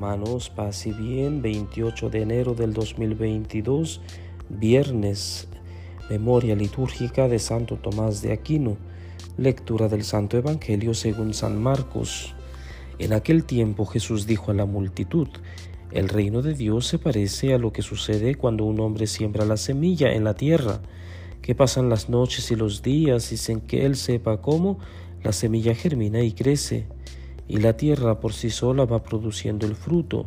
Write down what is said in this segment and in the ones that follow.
hermanos, paz y bien, 28 de enero del 2022, viernes, memoria litúrgica de Santo Tomás de Aquino, lectura del Santo Evangelio según San Marcos. En aquel tiempo Jesús dijo a la multitud, el reino de Dios se parece a lo que sucede cuando un hombre siembra la semilla en la tierra, que pasan las noches y los días y sin que él sepa cómo, la semilla germina y crece y la tierra por sí sola va produciendo el fruto.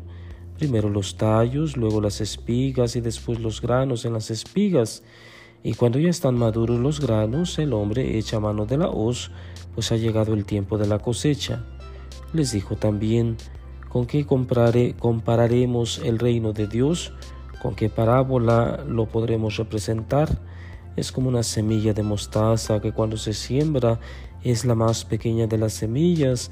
Primero los tallos, luego las espigas y después los granos en las espigas. Y cuando ya están maduros los granos, el hombre echa mano de la hoz, pues ha llegado el tiempo de la cosecha. Les dijo también, ¿con qué compararemos el reino de Dios? ¿Con qué parábola lo podremos representar? Es como una semilla de mostaza que cuando se siembra es la más pequeña de las semillas,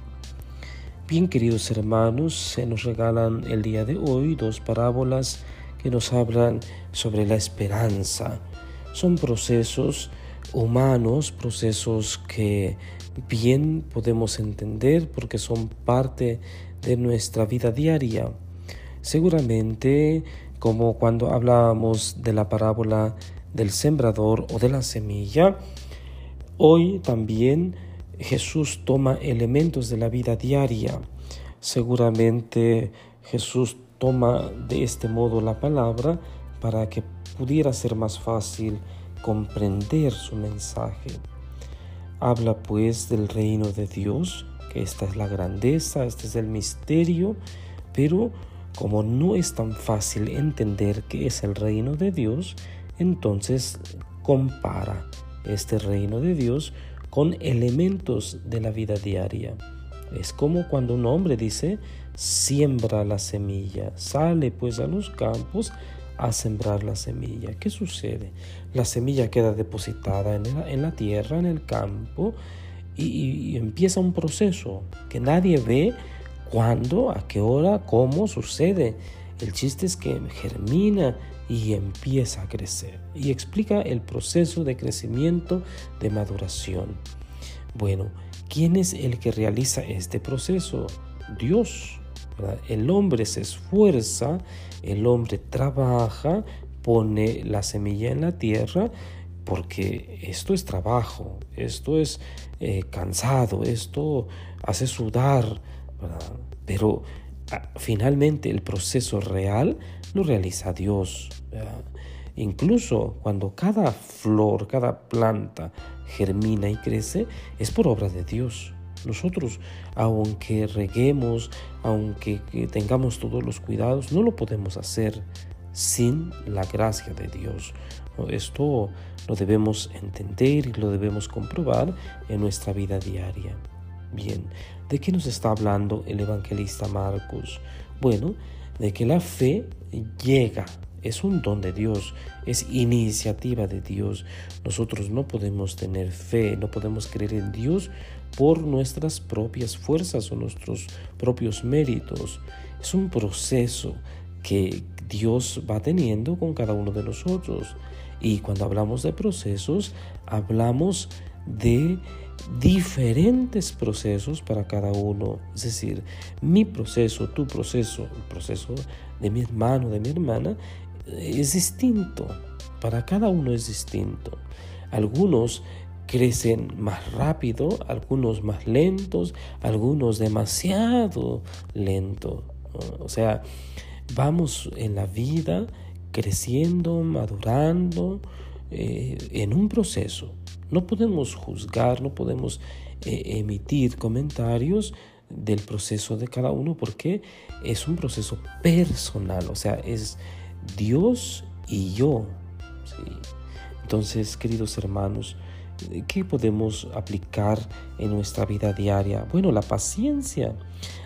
Bien, queridos hermanos, se nos regalan el día de hoy dos parábolas que nos hablan sobre la esperanza. Son procesos humanos, procesos que bien podemos entender porque son parte de nuestra vida diaria. Seguramente, como cuando hablábamos de la parábola del sembrador o de la semilla, hoy también Jesús toma elementos de la vida diaria. Seguramente Jesús toma de este modo la palabra para que pudiera ser más fácil comprender su mensaje. Habla pues del reino de Dios, que esta es la grandeza, este es el misterio, pero como no es tan fácil entender qué es el reino de Dios, entonces compara este reino de Dios con elementos de la vida diaria. Es como cuando un hombre dice, siembra la semilla, sale pues a los campos a sembrar la semilla. ¿Qué sucede? La semilla queda depositada en la, tierra, en el campo, y, y empieza un proceso que nadie ve cuándo, a qué hora, cómo sucede. El chiste es que germina y empieza a crecer. Y explica el proceso de crecimiento, de maduración. Bueno, ¿quién es el que realiza este proceso? Dios. El hombre se esfuerza, el hombre trabaja, pone la semilla en la tierra, porque esto es trabajo, esto es eh, cansado, esto hace sudar, pero finalmente el proceso real lo realiza Dios. Incluso cuando cada flor, cada planta germina y crece, es por obra de Dios. Nosotros, aunque reguemos, aunque tengamos todos los cuidados, no lo podemos hacer sin la gracia de Dios. Esto lo debemos entender y lo debemos comprobar en nuestra vida diaria. Bien, ¿de qué nos está hablando el evangelista Marcos? Bueno, de que la fe llega, es un don de Dios, es iniciativa de Dios. Nosotros no podemos tener fe, no podemos creer en Dios por nuestras propias fuerzas o nuestros propios méritos. Es un proceso que Dios va teniendo con cada uno de nosotros. Y cuando hablamos de procesos, hablamos de diferentes procesos para cada uno. Es decir, mi proceso, tu proceso, el proceso de mi hermano, de mi hermana, es distinto. Para cada uno es distinto. Algunos crecen más rápido, algunos más lentos, algunos demasiado lento. O sea, vamos en la vida creciendo, madurando, eh, en un proceso. No podemos juzgar, no podemos eh, emitir comentarios del proceso de cada uno porque es un proceso personal, o sea, es Dios y yo. Entonces, queridos hermanos, ¿qué podemos aplicar en nuestra vida diaria? Bueno, la paciencia,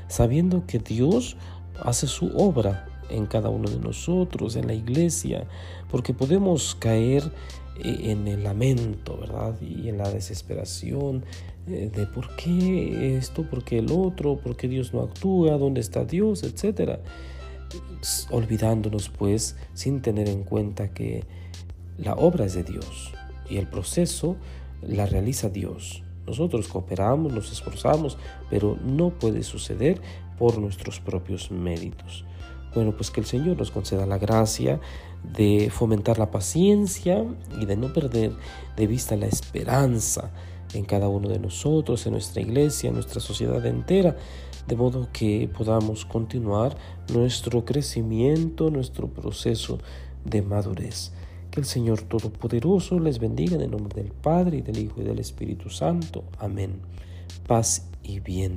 sabiendo que Dios hace su obra en cada uno de nosotros, en la iglesia, porque podemos caer en el lamento, ¿verdad? Y en la desesperación eh, de por qué esto, por qué el otro, por qué Dios no actúa, dónde está Dios, etcétera. Olvidándonos pues sin tener en cuenta que la obra es de Dios y el proceso la realiza Dios. Nosotros cooperamos, nos esforzamos, pero no puede suceder por nuestros propios méritos. Bueno, pues que el Señor nos conceda la gracia de fomentar la paciencia y de no perder de vista la esperanza en cada uno de nosotros, en nuestra iglesia, en nuestra sociedad entera, de modo que podamos continuar nuestro crecimiento, nuestro proceso de madurez. Que el Señor Todopoderoso les bendiga en el nombre del Padre y del Hijo y del Espíritu Santo. Amén. Paz y bien.